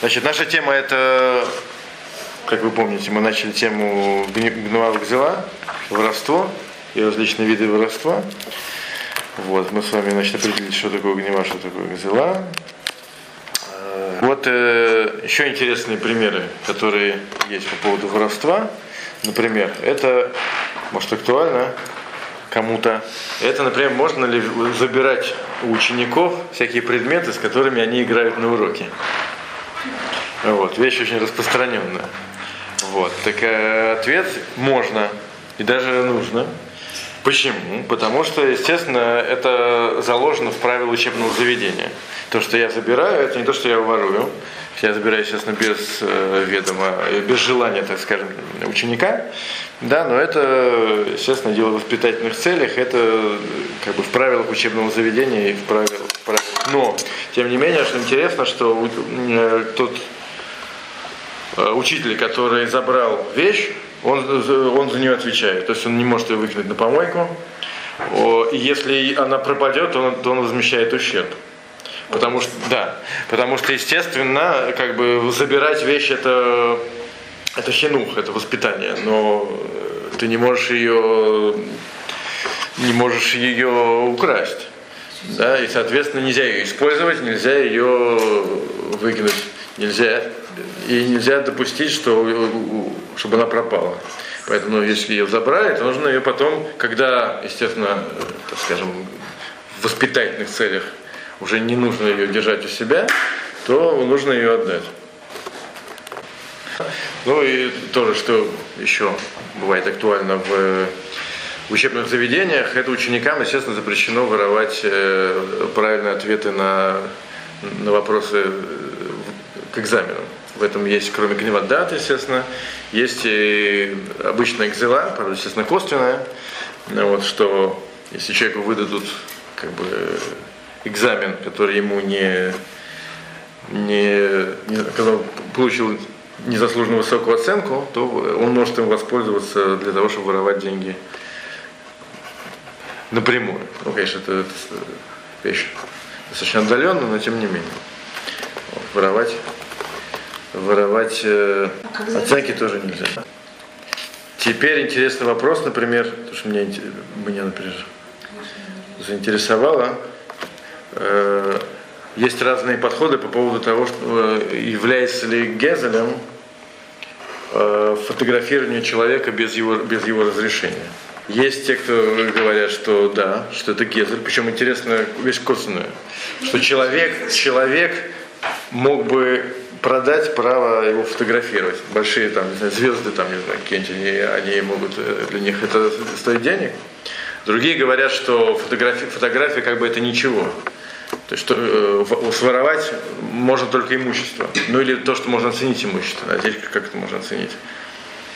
Значит, наша тема это, как вы помните, мы начали тему гнуа гзела, воровство и различные виды воровства. Вот, мы с вами значит, определили, что такое гнева, что такое гзела. Вот э, еще интересные примеры, которые есть по поводу воровства. Например, это, может, актуально кому-то. Это, например, можно ли забирать у учеников всякие предметы, с которыми они играют на уроке. Вот, вещь очень распространенная. Вот, так э, ответ можно и даже нужно. Почему? Потому что, естественно, это заложено в правила учебного заведения. То, что я забираю, это не то, что я ворую. Я забираю, естественно, без э, ведома, без желания, так скажем, ученика. Да, но это, естественно, дело в воспитательных целях, это как бы в правилах учебного заведения и. В правилах. Но, тем не менее, что интересно, что э, тот э, учитель, который забрал вещь, он, он за нее отвечает. То есть он не может ее выкинуть на помойку. И если она пропадет, то он, то он возмещает ущерб. Потому что, да, потому что, естественно, как бы забирать вещь это, это хинух, это воспитание, но ты не можешь ее, не можешь ее украсть. Да, и, соответственно, нельзя ее использовать, нельзя ее выкинуть, нельзя, и нельзя допустить, что, чтобы она пропала. Поэтому, если ее забрали, то нужно ее потом, когда, естественно, так скажем, в воспитательных целях уже не нужно ее держать у себя, то нужно ее отдать. Ну и тоже, что еще бывает актуально в учебных заведениях, это ученикам, естественно, запрещено воровать э, правильные ответы на, на вопросы э, к экзамену. В этом есть, кроме кневадат, естественно, есть и обычная экзела, правда, естественно, косвенная, вот, что если человеку выдадут как бы экзамен, который ему не, не, не когда получил незаслуженно высокую оценку, то он может им воспользоваться для того, чтобы воровать деньги напрямую. Ну, конечно, это, это вещь достаточно отдаленная, но тем не менее. Воровать, воровать э, а оценки тоже нельзя. Теперь интересный вопрос, например, потому что меня, меня например, заинтересовало. Э, есть разные подходы по поводу того, что, э, является ли Гезелем э, фотографирование человека без его, без его разрешения. Есть те, кто говорят, что да, что это Гезель, причем интересная вещь косвенная, что человек, человек мог бы продать право его фотографировать. Большие там, не знаю, звезды там, не знаю, какие-нибудь, они, они могут, для них это стоит денег. Другие говорят, что фотография, фотография как бы это ничего. То есть что, э, своровать можно только имущество. Ну или то, что можно оценить имущество. А здесь как это можно оценить?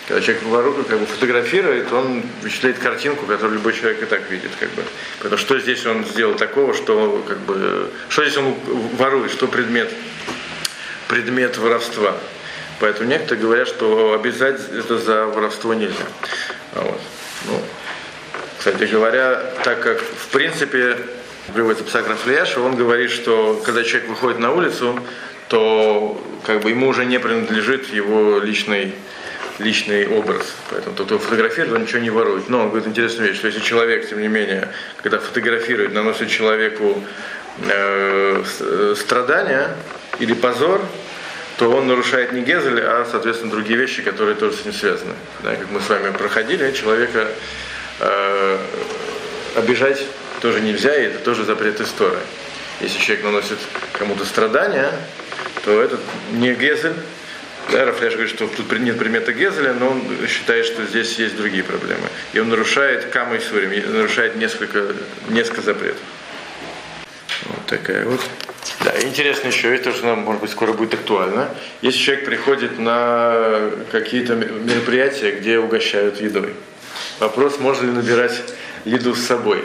Когда человек ворует, как бы фотографирует, он вычисляет картинку, которую любой человек и так видит. Как бы. Поэтому что здесь он сделал такого, что как бы, что здесь он ворует, что предмет, предмет воровства. Поэтому некоторые говорят, что обязать это за воровство нельзя. Вот. Ну, кстати говоря, так как в принципе приводится псакраф Лияш, он говорит, что когда человек выходит на улицу, то как бы ему уже не принадлежит его личный, личный образ. Поэтому тот, кто фотографирует, он ничего не ворует. Но он говорит интересную вещь, что если человек, тем не менее, когда фотографирует, наносит человеку э, э страдания или позор, то он нарушает не Гезель, а, соответственно, другие вещи, которые тоже с ним связаны. Да, как мы с вами проходили, человека э, обижать тоже нельзя, и это тоже запрет истории. Если человек наносит кому-то страдания, то это не Гезель. Да, Рафляш говорит, что тут нет примета Гезеля, но он считает, что здесь есть другие проблемы. И он нарушает Кама и Сурим, нарушает несколько, несколько запретов. Вот такая вот. Да, интересно еще, и то, что нам, может быть, скоро будет актуально. Если человек приходит на какие-то мероприятия, где угощают едой. Вопрос, можно ли набирать еду с собой.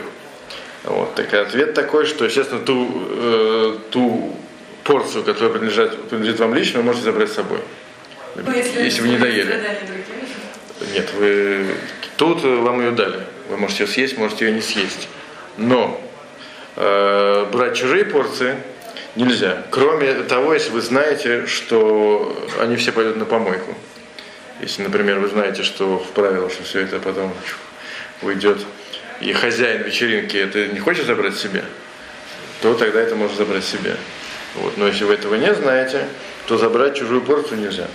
Вот, так ответ такой, что, естественно, ту, э, ту порцию, которая принадлежит, принадлежит вам лично, вы можете забрать с собой. Ну, если, если вы не доели. Нет, вы тут вам ее дали. Вы можете ее съесть, можете ее не съесть. Но э, брать чужие порции Нельзя. Кроме того, если вы знаете, что они все пойдут на помойку. Если, например, вы знаете, что в правилах, что все это потом уйдет, и хозяин вечеринки это не хочет забрать себе, то тогда это можно забрать себе. Вот. Но если вы этого не знаете, то забрать чужую порцию нельзя.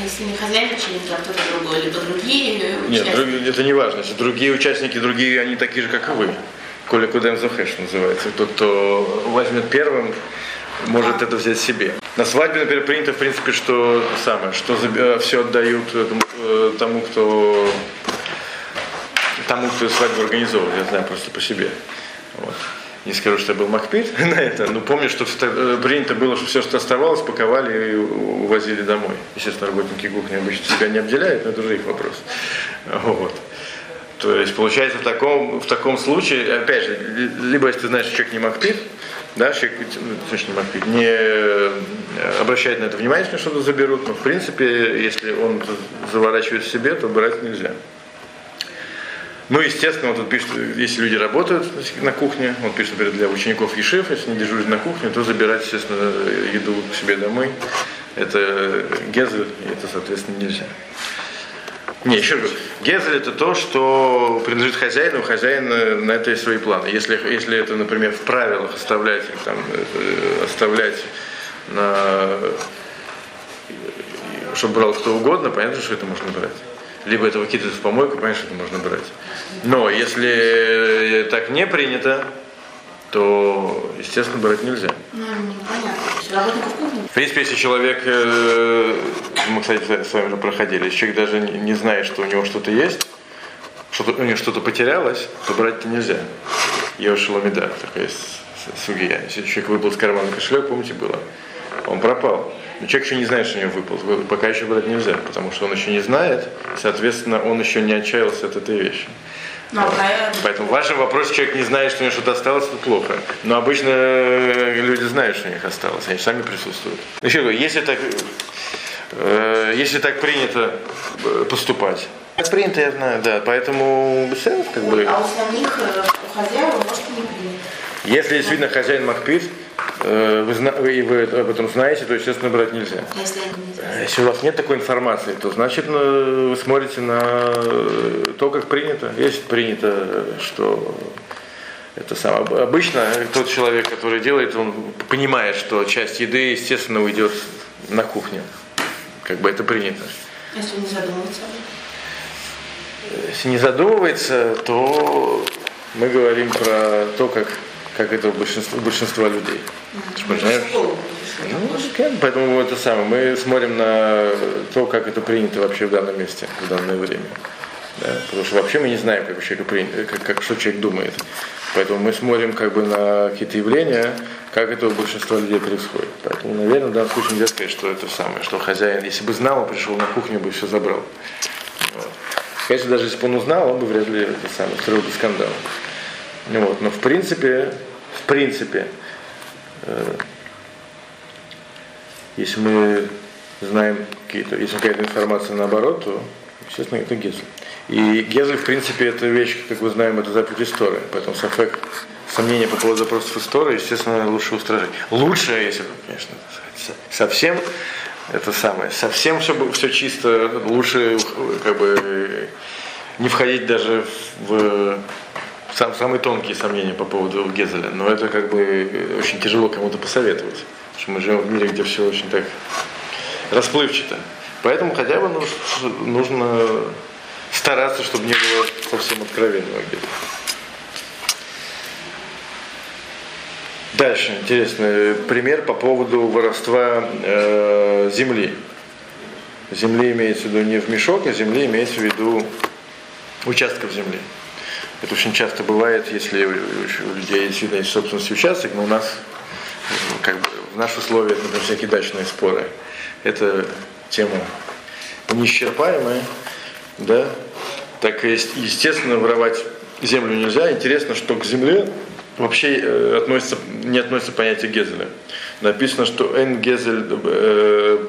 А если не хозяин вечеринки, а кто-то другой, либо другие Нет, участники? это не важно. Если другие участники, другие, они такие же, как и вы. Коли Кудем Захеш называется. Тот, кто возьмет первым, может это взять себе. На свадьбе, например, принято, в принципе, что самое, что э, все отдают э, тому, кто тому, кто свадьбу организовывал, я знаю просто по себе. Вот. Не скажу, что я был Макпит на это, но помню, что э, принято было, что все, что оставалось, паковали и увозили домой. Естественно, работники кухни обычно себя не обделяют, но это уже их вопрос. Вот. То есть получается в таком, в таком случае, опять же, либо если ты знаешь, что человек не Макпит, да, человек, ну, точно не Макпит, не э, обращает на это внимание, если что-то заберут, но в принципе, если он заворачивает себе, то брать нельзя. Ну, естественно, он тут пишет, если люди работают на кухне, он пишет, например, для учеников Ешев, если не дежурят на кухне, то забирать, естественно, еду к себе домой. Это и это, соответственно, нельзя. Не, еще раз. Гезель это то, что принадлежит хозяину, хозяин на это есть свои планы. Если, если это, например, в правилах оставлять, там, э, оставлять на чтобы брал кто угодно, понятно, что это можно брать либо это выкидывать в помойку, понятно, что это можно брать. Но если так не принято, то, естественно, брать нельзя. Ну, непонятно. В принципе, если человек, э, мы, кстати, с вами уже проходили, если человек даже не знает, что у него что-то есть, что у него что-то потерялось, то брать-то нельзя. Йошеломида, такая сугия. Если человек выпал из кармана кошелек, помните, было? Он пропал. Но человек еще не знает, что у него выпал. Пока еще брать нельзя, потому что он еще не знает, соответственно, он еще не отчаялся от этой вещи. Ну, а Поэтому в вашем вопросе человек не знает, что у него что-то осталось, это плохо. Но обычно э, люди знают, что у них осталось, они сами присутствуют. Еще говорю, если так, э, если так принято э, поступать, так принято, я знаю, да, поэтому как бы... А у самих у хозяева может не принято. Если действительно хозяин Макпит, Э, вы, и вы об этом знаете, то, естественно, брать нельзя. Если у вас нет такой информации, то значит ну, вы смотрите на то, как принято. Если принято, что это самое. Обычно тот человек, который делает, он понимает, что часть еды, естественно, уйдет на кухню. Как бы это принято. Если не задумывается? Если не задумывается, то мы говорим про то, как как это у большинства, у большинства людей. Понимаешь? Ну, поэтому это самое. Мы смотрим на то, как это принято вообще в данном месте, в данное время. Да? Потому что вообще мы не знаем, как, человек принято, как, как, что человек думает. Поэтому мы смотрим как бы на какие-то явления, как это у большинства людей происходит. Поэтому, наверное, в данном случае нельзя сказать, что это самое, что хозяин, если бы знал, он пришел на кухню, бы все забрал. Вот. Конечно, даже если бы он узнал, он бы вряд ли это самое, устроил бы скандал. Вот. Но в принципе, в принципе, э, если мы знаем какие-то, если какая-то информация наоборот, то, естественно, это Гезель. И Гезель, в принципе, это вещь, как мы знаем, это заповедь истории. Поэтому Сафек, сомнения по поводу запросов истории, естественно, лучше устражить. Лучше, если конечно, совсем это самое, совсем чтобы все чисто, лучше как бы не входить даже в сам, самые тонкие сомнения по поводу Гезеля, но это как бы очень тяжело кому-то посоветовать. Потому что мы живем в мире, где все очень так расплывчато. Поэтому хотя бы нужно, нужно стараться, чтобы не было совсем откровенного Гезеля. Дальше интересный пример по поводу воровства э, земли. Земли имеется в виду не в мешок, а земли имеется в виду участков земли. Это очень часто бывает, если у людей действительно есть собственность участок, но у нас как бы, в наши условия, например, всякие дачные споры. Это тема неисчерпаемая, да, так естественно воровать землю нельзя. Интересно, что к земле вообще э, относится, не относится понятие гезеля. Написано, что эн гезель э,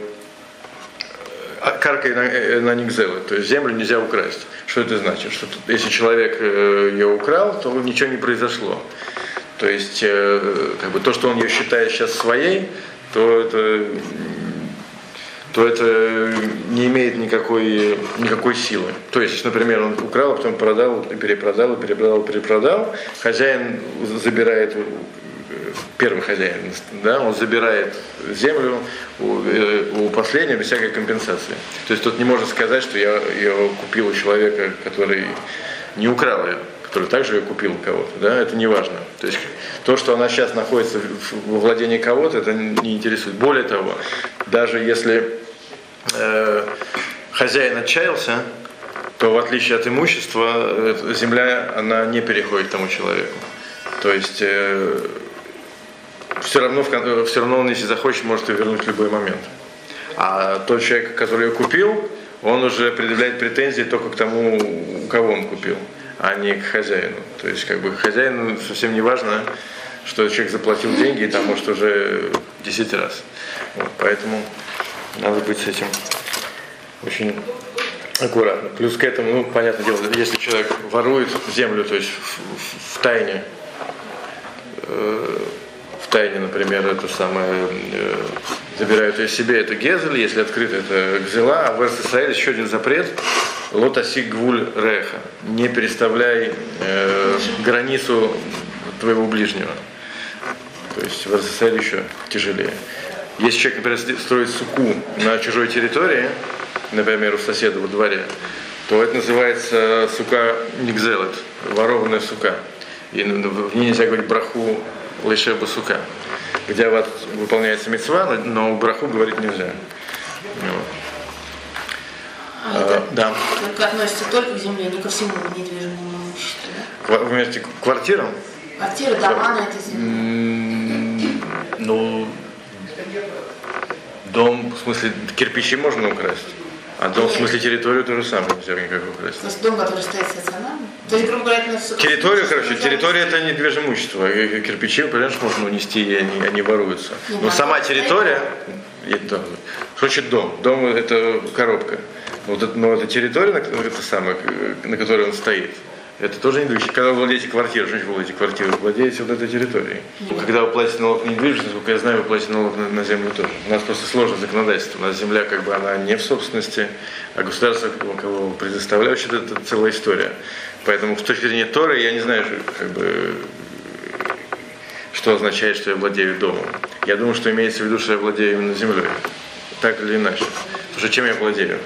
каркой на, э, на Нигзелы, то есть землю нельзя украсть. Что это значит? Что если человек э, ее украл, то ничего не произошло. То есть, э, как бы то, что он ее считает сейчас своей, то это, то это не имеет никакой, никакой силы. То есть, например, он украл, а потом продал, перепродал, перепродал, перепродал, хозяин забирает первый хозяин, да, он забирает землю у, э, у последнего без всякой компенсации. То есть тут не можно сказать, что я ее купил у человека, который не украл ее, который также ее купил у кого-то. Да, это не важно. То есть то, что она сейчас находится во владении кого-то, это не интересует. Более того, даже если э, хозяин отчаялся, то в отличие от имущества, э, земля, она не переходит тому человеку. То есть э, все равно, все равно он, если захочет, может ее вернуть в любой момент. А тот человек, который ее купил, он уже предъявляет претензии только к тому, у кого он купил, а не к хозяину. То есть, как бы хозяину совсем не важно, что человек заплатил деньги, и там может уже 10 раз. Вот, поэтому надо быть с этим очень аккуратно. Плюс к этому, ну, понятное дело, если человек ворует землю, то есть в, в, в тайне, э, тайне, например, это самое, э, забирают ее себе, это гезель, если открыто, это гзела, а в РССР еще один запрет, лотаси гвуль реха, не переставляй э, границу твоего ближнего. То есть в РССР еще тяжелее. Если человек, например, строит суку на чужой территории, например, у соседа во дворе, то это называется сука никзелет, ворованная сука. И в ней нельзя говорить браху лише басука, где вот выполняется мецва, но браху говорить нельзя. Вот. А, а, да. Только относится только к земле, не ко всему недвижимому имуществу. Да? Вы имеете к квартирам? Квартиры, дома на этой земле. Ну, дом, в смысле, кирпичи можно украсть. А дом, в смысле, территорию то же самое нельзя никак украсть. То есть дом, который стоит стационарно? То есть, грубо говоря, это Территорию, короче, территория это недвижимое имущество. Кирпичи, понимаешь, можно унести, и они, они воруются. Но сама территория, это, что значит дом? Дом это коробка. Но, вот, но эта территория, это самое, на которой он стоит, это тоже недвижимость. Когда вы владеете квартирой, что значит владеете квартирой? Вы владеете вот этой территорией. Mm-hmm. Когда вы платите налог на недвижимость, насколько я знаю, вы платите налог на, на землю тоже. У нас просто сложное законодательство. У нас земля, как бы, она не в собственности, а государство, кого предоставляет, это, это целая история. Поэтому с точки зрения Торы я не знаю, как бы, что означает, что я владею домом. Я думаю, что имеется в виду, что я владею именно землей. Так или иначе. Потому что чем я владею?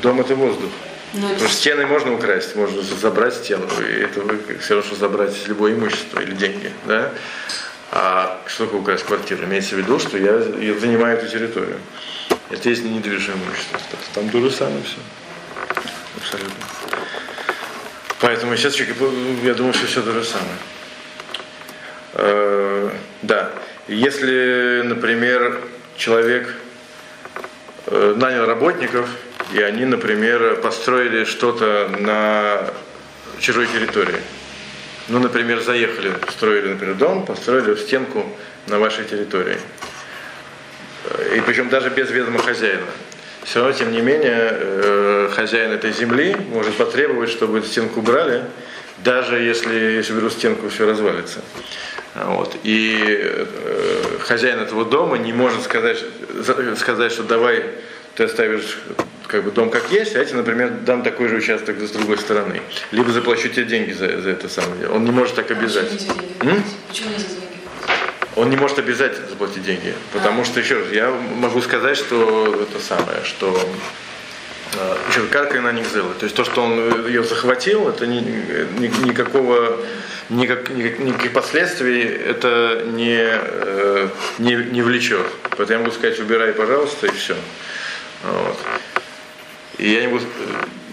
Дом это воздух. Ну, Потому что стены можно украсть, можно забрать стену, и это все равно, что забрать любое имущество или деньги. Да? А что такое украсть квартиру? Имеется в виду, что я, я занимаю эту территорию. Это есть недвижимое имущество. Там то же самое все. Абсолютно. Поэтому сейчас я думаю, что все то же самое. Э, да. Если, например, человек э, нанял работников, и они, например, построили что-то на чужой территории. Ну, например, заехали, строили, например, дом, построили стенку на вашей территории. И причем даже без ведома хозяина. Все равно, тем не менее, э, хозяин этой земли может потребовать, чтобы эту стенку убрали, даже если, если берут стенку, все развалится. Вот. И э, хозяин этого дома не может сказать, сказать, что давай ты оставишь как бы дом как есть, а я тебе, например, дам такой же участок с другой стороны. Либо заплачу тебе деньги за, за это самое. Он не может так обязать. Почему нельзя деньги? Он не может обязать заплатить деньги. Потому а. что, еще раз, я могу сказать, что это самое, что э, еще карка на них сделала. То есть то, что он ее захватил, это ни, ни, никакого никак, никак, никаких последствий это не, э, не, не влечет. Поэтому я могу сказать, убирай, пожалуйста, и все. Вот. И я не могу,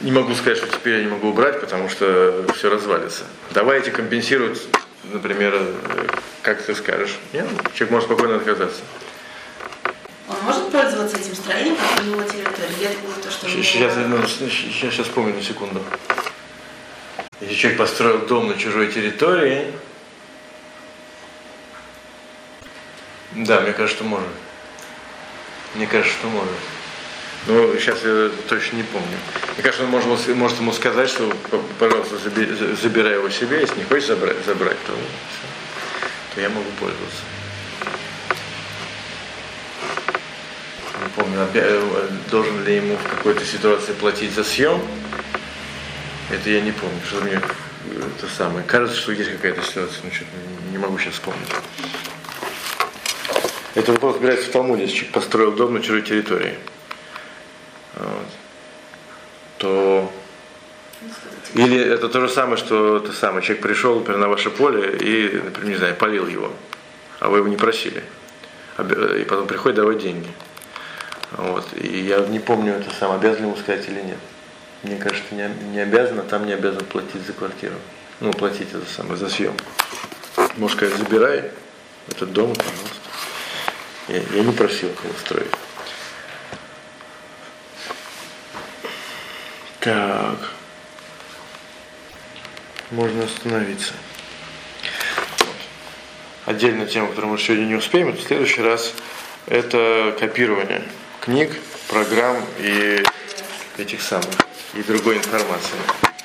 не могу сказать, что теперь я не могу убрать, потому что все развалится. Давайте компенсировать, например, как ты скажешь. Нет, человек может спокойно отказаться. Он может пользоваться этим строением, как у него территория? Это было то, что сейчас, ну, сейчас, сейчас помню на секунду. Если человек построил дом на чужой территории, да, мне кажется, что может. Мне кажется, что может. Ну, сейчас я точно не помню. Мне кажется, он может, может ему сказать, что, пожалуйста, забирай его себе, если не хочешь забрать, забрать то то я могу пользоваться. Не помню, э, должен ли ему в какой-то ситуации платить за съем. Это я не помню, что мне это самое. Кажется, что есть какая-то ситуация, но что-то не могу сейчас вспомнить. Это вопрос разбирается в Талмуде, построил дом на чужой территории. То или это то же самое, что то самое, человек пришел например, на ваше поле и, например, не знаю, полил его, а вы его не просили. И потом приходит давать деньги. Вот. И я не помню, это сам, обязан ему сказать или нет. Мне кажется, не, не обязан, а там не обязан платить за квартиру. Ну, платить это самое, за съем. Может сказать, забирай этот дом, пожалуйста. Я, я не просил его строить. Так. Можно остановиться. Отдельная тема, которую мы сегодня не успеем, это в следующий раз это копирование книг, программ и этих самых, и другой информации.